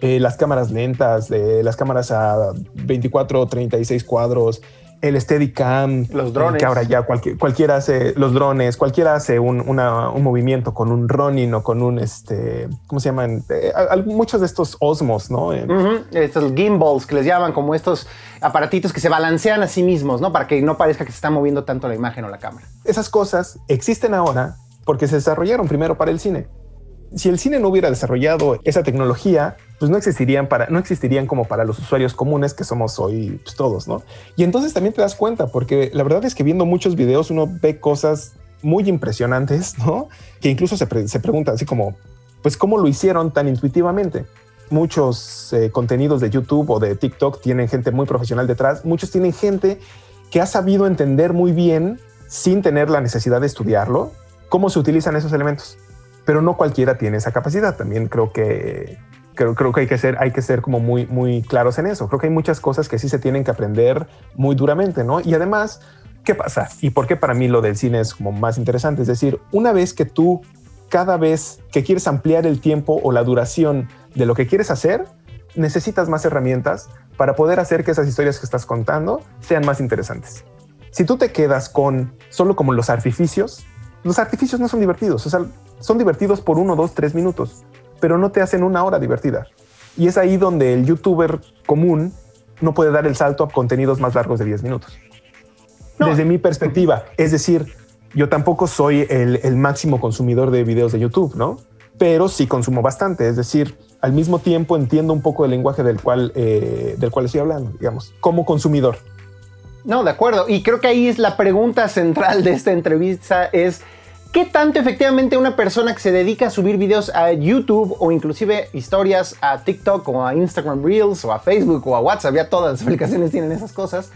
Eh, las cámaras lentas, de las cámaras a 24, 36 cuadros, el Steadicam, los drones. que ahora ya cualquiera hace los drones, cualquiera hace un, movimiento con un Ronin o con un este, ¿cómo se llaman? Eh, muchos de estos Osmos, ¿no? Eh, estos gimbals que les llaman como estos aparatitos que se balancean a sí mismos, ¿no? Para que no parezca que se está moviendo tanto la imagen o la cámara. Esas cosas existen ahora porque se desarrollaron primero para el cine si el cine no hubiera desarrollado esa tecnología, pues no existirían para, no existirían como para los usuarios comunes que somos hoy pues, todos, ¿no? Y entonces también te das cuenta, porque la verdad es que viendo muchos videos uno ve cosas muy impresionantes, ¿no? Que incluso se, pregunta así como, pues, ¿cómo lo hicieron tan intuitivamente? Muchos eh, contenidos de YouTube o de TikTok tienen gente muy profesional detrás, muchos tienen gente que ha sabido entender muy bien, sin tener la necesidad de estudiarlo, cómo se utilizan esos elementos pero no cualquiera tiene esa capacidad. También creo que creo, creo que hay que ser hay que ser como muy muy claros en eso. Creo que hay muchas cosas que sí se tienen que aprender muy duramente, ¿no? Y además, ¿qué pasa? Y por qué para mí lo del cine es como más interesante, es decir, una vez que tú cada vez que quieres ampliar el tiempo o la duración de lo que quieres hacer, necesitas más herramientas para poder hacer que esas historias que estás contando sean más interesantes. Si tú te quedas con solo como los artificios, los artificios no son divertidos. O sea, son divertidos por uno, dos, tres minutos, pero no te hacen una hora divertida. Y es ahí donde el youtuber común no puede dar el salto a contenidos más largos de 10 minutos. Desde mi perspectiva, es decir, yo tampoco soy el, máximo consumidor de videos de YouTube, ¿no? Pero sí consumo bastante, es decir, al mismo tiempo entiendo un poco el lenguaje del cual, eh, del cual estoy hablando, digamos, como consumidor. No, de acuerdo. Y creo que ahí es la pregunta central de esta entrevista es ¿Qué tanto efectivamente una persona que se dedica a subir videos a YouTube o inclusive historias a TikTok o a Instagram Reels o a Facebook o a WhatsApp, ya todas las aplicaciones tienen esas cosas,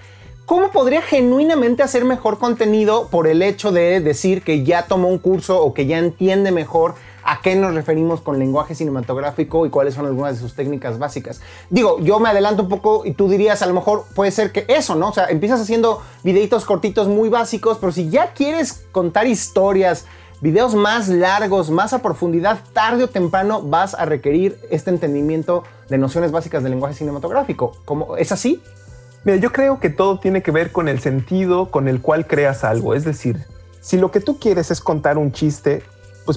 ¿cómo podría genuinamente hacer mejor contenido por el hecho de decir que ya tomó un curso o que ya entiende mejor a qué nos referimos con lenguaje cinematográfico y cuáles son algunas de sus técnicas básicas. Digo, yo me adelanto un poco y tú dirías, a lo mejor puede ser que eso, ¿no? O sea, empiezas haciendo videitos cortitos muy básicos, pero si ya quieres contar historias, videos más largos, más a profundidad, tarde o temprano vas a requerir este entendimiento de nociones básicas del lenguaje cinematográfico. ¿Cómo, ¿Es así? Mira, yo creo que todo tiene que ver con el sentido con el cual creas algo. Es decir, si lo que tú quieres es contar un chiste,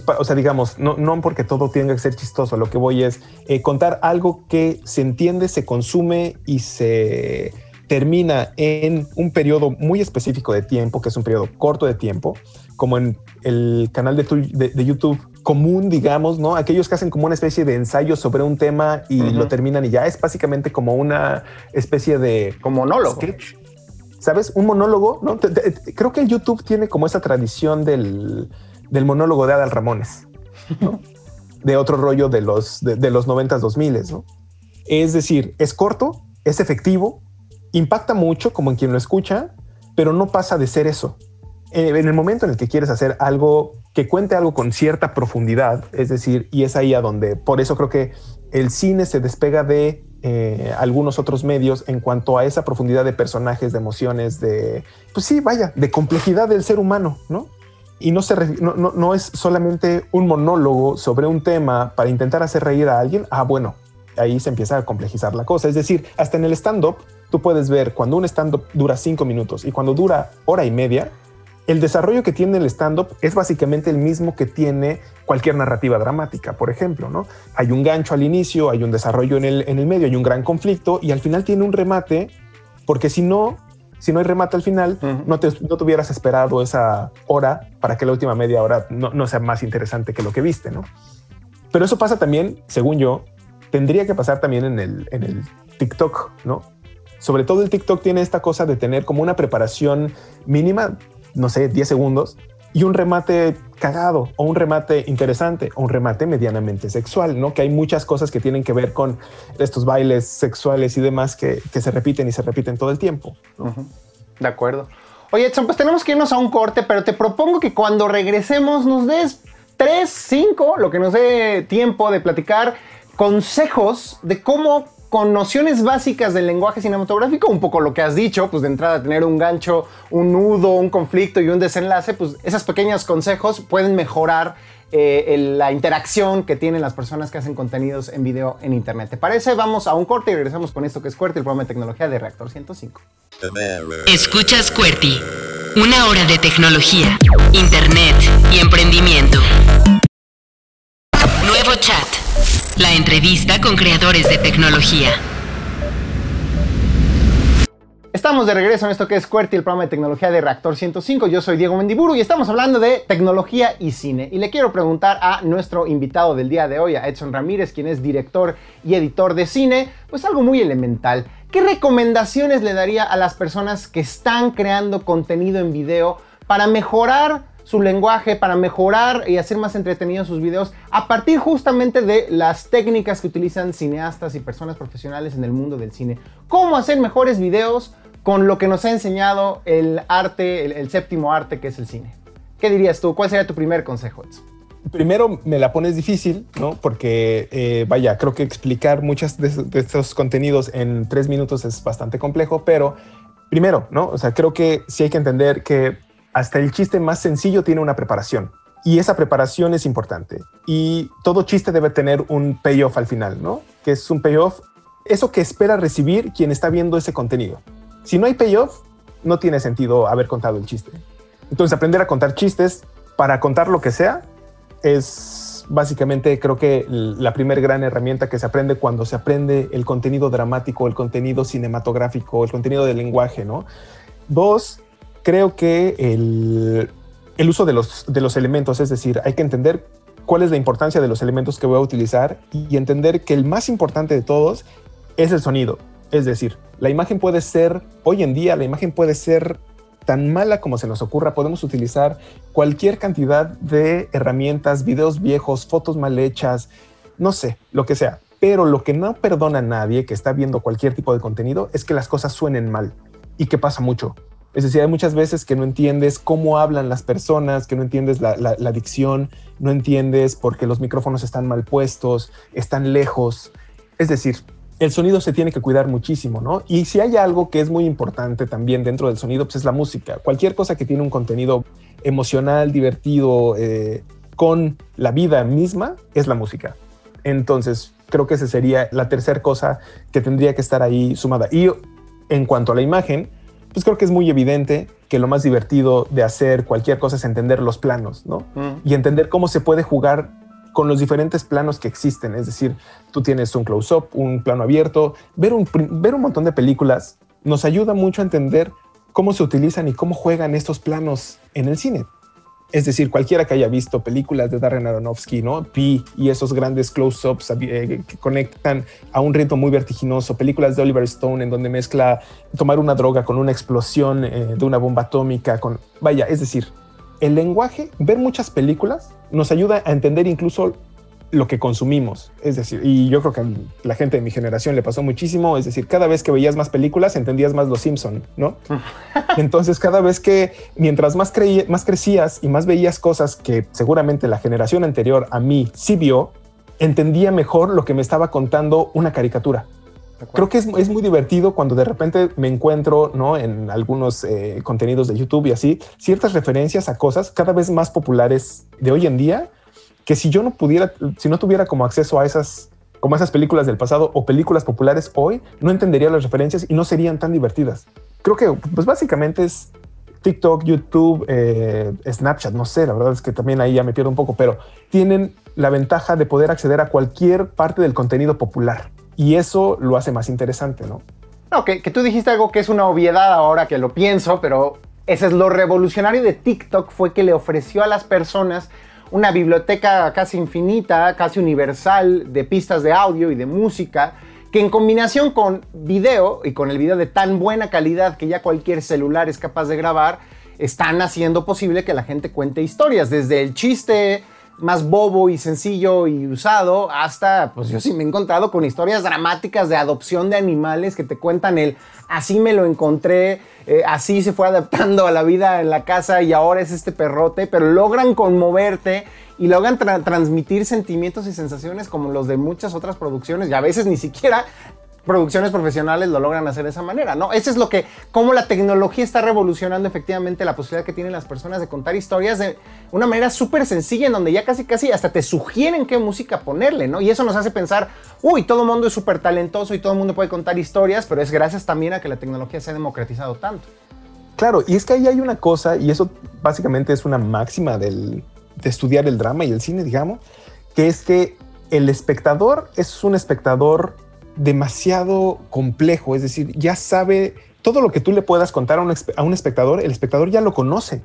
pues, o sea, digamos, no, no porque todo tenga que ser chistoso, lo que voy es eh, contar algo que se entiende, se consume y se termina en un periodo muy específico de tiempo, que es un periodo corto de tiempo, como en el canal de, de, YouTube común, digamos, ¿no? Aquellos que hacen como una especie de ensayo sobre un tema y lo terminan y ya es básicamente como una especie de... Como monólogo. Sketch. ¿Sabes? Un monólogo, ¿no? Creo que el YouTube tiene como esa tradición del del monólogo de Adal Ramones, de otro rollo de los, de, los 90s, 2000 ¿no? Es decir, es corto, es efectivo, impacta mucho como en quien lo escucha, pero no pasa de ser eso. Eh, en el momento en el que quieres hacer algo que cuente algo con cierta profundidad, es decir, y es ahí a donde, por eso creo que el cine se despega de eh, algunos otros medios en cuanto a esa profundidad de personajes, de emociones, de, pues sí, vaya, de complejidad del ser humano, ¿no? Y no, es solamente un monólogo sobre un tema para intentar hacer reír a alguien, ah, bueno, ahí se empieza a complejizar la cosa. Es decir, hasta en el stand-up, tú puedes ver cuando un stand-up dura cinco minutos y cuando dura hora y media, el desarrollo que tiene el stand-up es básicamente el mismo que tiene cualquier narrativa dramática, por ejemplo, ¿no? Hay un gancho al inicio, hay un desarrollo en el, en el medio, hay un gran conflicto y al final tiene un remate, porque si no, si no hay remate al final, no, te, no hubieras esperado esa hora para que la última media hora no, sea más interesante que lo que viste, ¿no? Pero eso pasa también, según yo, tendría que pasar también en el, en el TikTok, ¿no? Sobre todo el TikTok tiene esta cosa de tener como una preparación mínima, no sé, 10 segundos, y un remate cagado o un remate interesante o un remate medianamente sexual, ¿no? Que hay muchas cosas que tienen que ver con estos bailes sexuales y demás que, se repiten y se repiten todo el tiempo. De acuerdo. Oye, Edson, pues tenemos que irnos a un corte, pero te propongo que cuando regresemos nos des tres, cinco, lo que nos dé tiempo de platicar, consejos de cómo con nociones básicas del lenguaje cinematográfico, un poco lo que has dicho, pues de entrada tener un gancho, un nudo, un conflicto y un desenlace, pues esos pequeños consejos pueden mejorar eh, la interacción que tienen las personas que hacen contenidos en video en Internet. ¿Te parece? Vamos a un corte y regresamos con esto que es QWERTY, el programa de tecnología de Reactor 105. Escuchas QWERTY, una hora de tecnología, Internet y emprendimiento. Nuevo chat. La entrevista con creadores de tecnología. Estamos de regreso en esto que es QWERTY, el programa de tecnología de Reactor 105. Yo soy Diego Mendiburu y estamos hablando de tecnología y cine. Y le quiero preguntar a nuestro invitado del día de hoy, a Edson Ramírez, quien es director y editor de cine, pues algo muy elemental. ¿Qué recomendaciones le daría a las personas que están creando contenido en video para mejorar su lenguaje para mejorar y hacer más entretenidos sus videos a partir justamente de las técnicas que utilizan cineastas y personas profesionales en el mundo del cine. Cómo hacer mejores videos con lo que nos ha enseñado el arte, el, séptimo arte que es el cine. ¿Qué dirías tú? ¿Cuál sería tu primer consejo, Primero me la pones difícil, ¿no? Porque, eh, vaya, creo que explicar muchos de, de, estos contenidos en tres minutos es bastante complejo, pero primero, ¿no? O sea, creo que sí hay que entender que hasta el chiste más sencillo tiene una preparación. Y esa preparación es importante. Y todo chiste debe tener un payoff al final, ¿no? Que es un payoff, eso que espera recibir quien está viendo ese contenido. Si no hay payoff, no tiene sentido haber contado el chiste. Entonces, aprender a contar chistes para contar lo que sea es básicamente, creo que la primera gran herramienta que se aprende cuando se aprende el contenido dramático, el contenido cinematográfico, el contenido del lenguaje, ¿no? Dos, creo que el, uso de los, de los elementos, es decir, hay que entender cuál es la importancia de los elementos que voy a utilizar y entender que el más importante de todos es el sonido. Es decir, la imagen puede ser, hoy en día, la imagen puede ser tan mala como se nos ocurra. Podemos utilizar cualquier cantidad de herramientas, videos viejos, fotos mal hechas, no sé, lo que sea. Pero lo que no perdona a nadie que está viendo cualquier tipo de contenido es que las cosas suenen mal y que pasa mucho. Es decir, hay muchas veces que no entiendes cómo hablan las personas, que no entiendes la, dicción, no entiendes porque los micrófonos están mal puestos, están lejos. Es decir, el sonido se tiene que cuidar muchísimo, ¿no? Y si hay algo que es muy importante también dentro del sonido, pues es la música. Cualquier cosa que tiene un contenido emocional, divertido, eh, con la vida misma, es la música. Entonces, creo que esa sería la tercera cosa que tendría que estar ahí sumada. Y en cuanto a la imagen, pues creo que es muy evidente que lo más divertido de hacer cualquier cosa es entender los planos, ¿no? Mm. Y entender cómo se puede jugar con los diferentes planos que existen. Es decir, tú tienes un close-up, un plano abierto. Ver un, ver un montón de películas nos ayuda mucho a entender cómo se utilizan y cómo juegan estos planos en el cine. Es decir, cualquiera que haya visto películas de Darren Aronofsky, ¿no? Pi y esos grandes close-ups eh, que conectan a un ritmo muy vertiginoso, películas de Oliver Stone en donde mezcla tomar una droga con una explosión eh, de una bomba atómica, con vaya, es decir, el lenguaje, ver muchas películas nos ayuda a entender incluso lo que consumimos. Es decir, y yo creo que a la gente de mi generación le pasó muchísimo. Es decir, cada vez que veías más películas, entendías más Los Simpson, ¿no? Entonces, cada vez que, mientras más, más crecías y más veías cosas que seguramente la generación anterior a mí sí vio, entendía mejor lo que me estaba contando una caricatura. Creo que es, es, muy divertido cuando de repente me encuentro ¿no? en algunos eh, contenidos de YouTube y así, ciertas referencias a cosas cada vez más populares de hoy en día que si yo no pudiera, si no tuviera como acceso a esas, como esas películas del pasado o películas populares hoy, no entendería las referencias y no serían tan divertidas. Creo que, pues básicamente es TikTok, YouTube, eh, Snapchat, no sé, la verdad es que también ahí ya me pierdo un poco, pero tienen la ventaja de poder acceder a cualquier parte del contenido popular y eso lo hace más interesante, ¿no? No, que, que tú dijiste algo que es una obviedad ahora que lo pienso, pero ese es lo revolucionario de TikTok fue que le ofreció a las personas una biblioteca casi infinita, casi universal de pistas de audio y de música que en combinación con video y con el video de tan buena calidad que ya cualquier celular es capaz de grabar, están haciendo posible que la gente cuente historias, desde el chiste más bobo y sencillo y usado hasta, pues yo sí me he encontrado con historias dramáticas de adopción de animales que te cuentan el así me lo encontré, eh, así se fue adaptando a la vida en la casa y ahora es este perrote, pero logran conmoverte y logran transmitir sentimientos y sensaciones como los de muchas otras producciones y a veces ni siquiera producciones profesionales lo logran hacer de esa manera, ¿no? Eso es lo que, cómo la tecnología está revolucionando efectivamente la posibilidad que tienen las personas de contar historias de una manera súper sencilla en donde ya casi casi hasta te sugieren qué música ponerle, ¿no? Y eso nos hace pensar, uy, todo el mundo es súper talentoso y todo el mundo puede contar historias, pero es gracias también a que la tecnología se ha democratizado tanto. Claro, y es que ahí hay una cosa, y eso básicamente es una máxima del, de estudiar el drama y el cine, digamos, que es que el espectador es un espectador demasiado complejo, es decir, ya sabe todo lo que tú le puedas contar a un, espectador, el espectador ya lo conoce,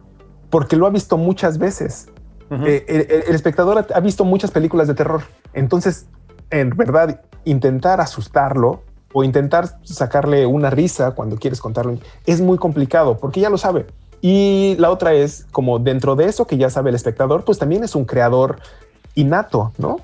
porque lo ha visto muchas veces. Eh, el, espectador ha visto muchas películas de terror, entonces, en verdad, intentar asustarlo o intentar sacarle una risa cuando quieres contarlo es muy complicado, porque ya lo sabe. Y la otra es como dentro de eso que ya sabe el espectador, pues también es un creador innato, ¿no?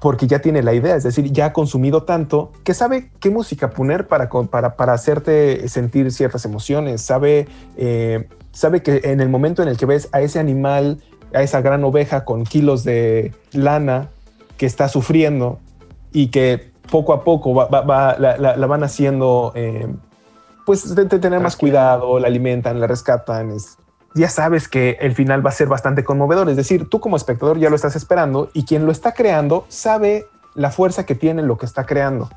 Porque ya tiene la idea, es decir, ya ha consumido tanto que sabe qué música poner para, para, para hacerte sentir ciertas emociones, sabe, eh, sabe que en el momento en el que ves a ese animal, a esa gran oveja con kilos de lana que está sufriendo y que poco a poco va, la, van haciendo, eh, pues de, tener más cuidado, la alimentan, la rescatan, es, ya sabes que el final va a ser bastante conmovedor. Es decir, tú como espectador ya lo estás esperando y quien lo está creando sabe la fuerza que tiene lo que está creando.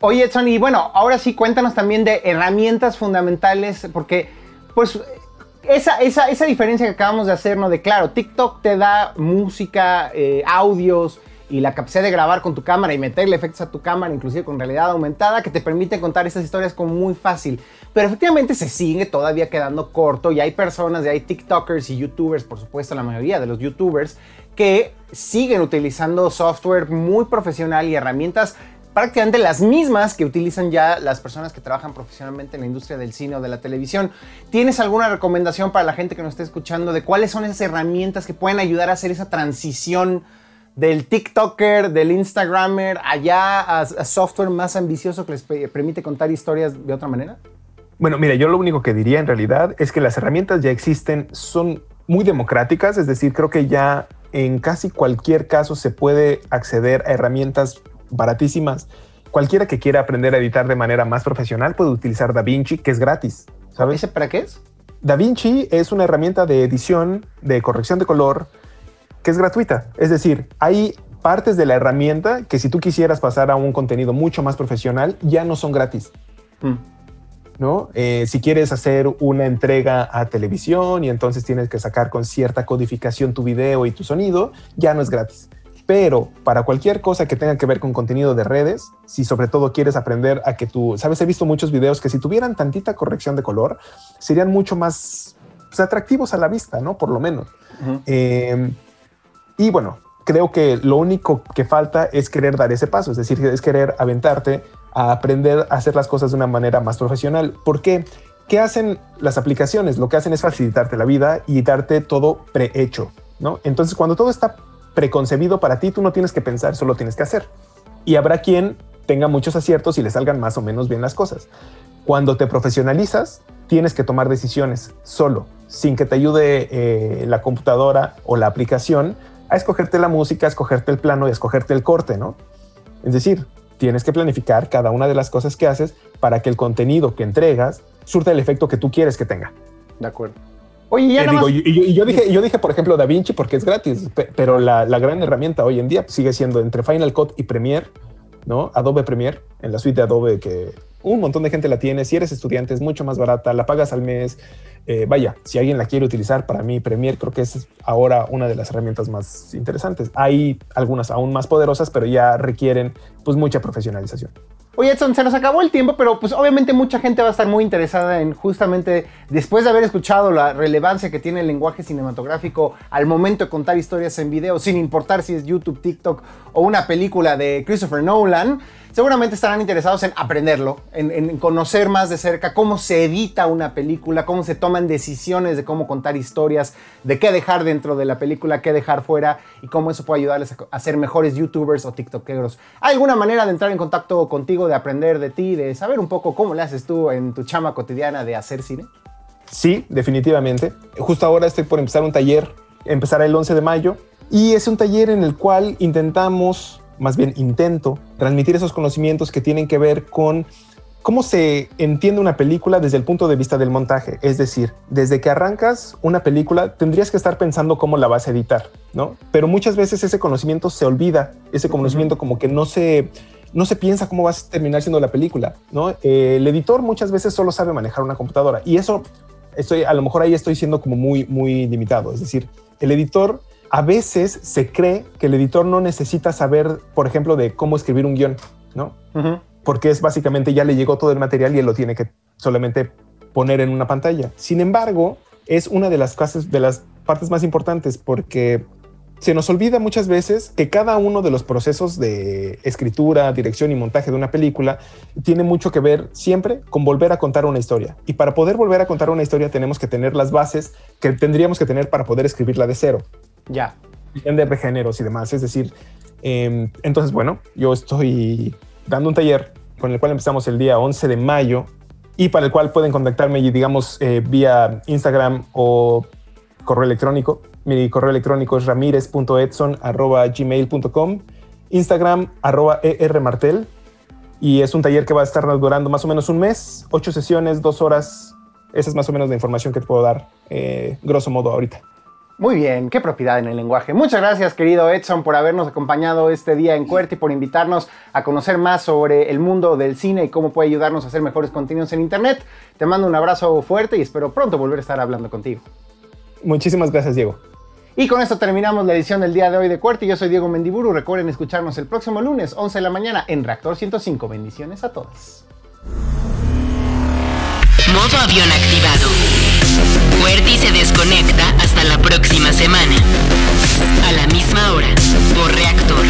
Oye, Edson, y bueno, ahora sí cuéntanos también de herramientas fundamentales, porque pues esa, esa, esa diferencia que acabamos de hacer, ¿no? De claro, TikTok te da música, eh, audios, y la capacidad de grabar con tu cámara y meterle efectos a tu cámara, inclusive con realidad aumentada, que te permite contar estas historias como muy fácil. Pero efectivamente se sigue todavía quedando corto y hay personas, y hay TikTokers y YouTubers, por supuesto la mayoría de los YouTubers, que siguen utilizando software muy profesional y herramientas prácticamente las mismas que utilizan ya las personas que trabajan profesionalmente en la industria del cine o de la televisión. ¿Tienes alguna recomendación para la gente que nos esté escuchando de cuáles son esas herramientas que pueden ayudar a hacer esa transición? Del TikToker, del Instagramer, allá a, software más ambicioso que les permite contar historias de otra manera? Bueno, mira, yo lo único que diría en realidad es que las herramientas ya existen, son muy democráticas, es decir, creo que ya en casi cualquier caso se puede acceder a herramientas baratísimas. Cualquiera que quiera aprender a editar de manera más profesional puede utilizar DaVinci, que es gratis. ¿Sabes? ¿Ese para qué es? DaVinci es una herramienta de edición, de corrección de color, que es gratuita. Es decir, hay partes de la herramienta que si tú quisieras pasar a un contenido mucho más profesional, ya no son gratis. Mm. ¿No? Eh, si quieres hacer una entrega a televisión y entonces tienes que sacar con cierta codificación tu video y tu sonido, ya no es gratis. Pero para cualquier cosa que tenga que ver con contenido de redes, si sobre todo quieres aprender a que tú, sabes, he visto muchos videos que si tuvieran tantita corrección de color, serían mucho más pues, atractivos a la vista, ¿no? Por lo menos. Y bueno, creo que lo único que falta es querer dar ese paso, es decir, es querer aventarte a aprender a hacer las cosas de una manera más profesional. ¿Por qué? ¿Qué hacen las aplicaciones? Lo que hacen es facilitarte la vida y darte todo prehecho, ¿no? Entonces, cuando todo está preconcebido para ti, tú no tienes que pensar, solo tienes que hacer. Y habrá quien tenga muchos aciertos y le salgan más o menos bien las cosas. Cuando te profesionalizas, tienes que tomar decisiones solo, sin que te ayude eh, la computadora o la aplicación a escogerte la música, a escogerte el plano y a escogerte el corte, ¿no? Es decir, tienes que planificar cada una de las cosas que haces para que el contenido que entregas surta el efecto que tú quieres que tenga. De acuerdo. Oye, ya eh, y, yo, dije, yo dije, por ejemplo, Da Vinci porque es gratis, pero la, gran herramienta hoy en día sigue siendo entre Final Cut y Premiere, ¿no? Adobe Premiere, en la suite de Adobe que un montón de gente la tiene. Si eres estudiante es mucho más barata, la pagas al mes, eh, vaya, si alguien la quiere utilizar para mí, Premiere creo que es ahora una de las herramientas más interesantes. Hay algunas aún más poderosas, pero ya requieren pues mucha profesionalización. Oye, Edson, se nos acabó el tiempo, pero pues obviamente mucha gente va a estar muy interesada en justamente después de haber escuchado la relevancia que tiene el lenguaje cinematográfico al momento de contar historias en video, sin importar si es YouTube, TikTok o una película de Christopher Nolan seguramente estarán interesados en aprenderlo, en, conocer más de cerca cómo se edita una película, cómo se toman decisiones de cómo contar historias, de qué dejar dentro de la película, qué dejar fuera y cómo eso puede ayudarles a, ser mejores youtubers o tiktokeros. ¿Hay alguna manera de entrar en contacto contigo, de aprender de ti, de saber un poco cómo le haces tú en tu chama cotidiana de hacer cine? Sí, definitivamente. Justo ahora estoy por empezar un taller, empezará el 11 de mayo, y es un taller en el cual intentamos más bien intento transmitir esos conocimientos que tienen que ver con cómo se entiende una película desde el punto de vista del montaje. Es decir, desde que arrancas una película tendrías que estar pensando cómo la vas a editar, ¿no? Pero muchas veces ese conocimiento se olvida, ese conocimiento como que no se, no se piensa cómo vas a terminar siendo la película, ¿no? Eh, el editor muchas veces solo sabe manejar una computadora y eso estoy, a lo mejor ahí estoy siendo como muy, muy limitado. Es decir, el editor a veces se cree que el editor no necesita saber, por ejemplo, de cómo escribir un guion, ¿no? Porque es básicamente ya le llegó todo el material y él lo tiene que solamente poner en una pantalla. Sin embargo, es una de las, de las partes más importantes porque se nos olvida muchas veces que cada uno de los procesos de escritura, dirección y montaje de una película tiene mucho que ver siempre con volver a contar una historia. Y para poder volver a contar una historia tenemos que tener las bases que tendríamos que tener para poder escribirla de cero. Ya. De géneros y demás. Es decir, em, entonces, bueno, yo estoy dando un taller con el cual empezamos el día 11 de mayo y para el cual pueden contactarme, digamos, eh, vía Instagram o correo electrónico. Mi correo electrónico es ramirez.edson.gmail.com, Instagram arroba ermartel y es un taller que va a estar durando más o menos un mes, ocho sesiones, dos horas. Esa es más o menos la información que te puedo dar, eh, grosso modo, ahorita. Muy bien, qué propiedad en el lenguaje. Muchas gracias, querido Edson, por habernos acompañado este día en Cuerte y por invitarnos a conocer más sobre el mundo del cine y cómo puede ayudarnos a hacer mejores contenidos en Internet. Te mando un abrazo fuerte y espero pronto volver a estar hablando contigo. Muchísimas gracias, Diego. Y con esto terminamos la edición del día de hoy de Cuerte. Yo soy Diego Mendiburu. Recuerden escucharnos el próximo lunes, 11 de la mañana, en Reactor 105. Bendiciones a todos. Modo avión activado. Fuerti se desconecta hasta la próxima semana. A la misma hora, por reactor.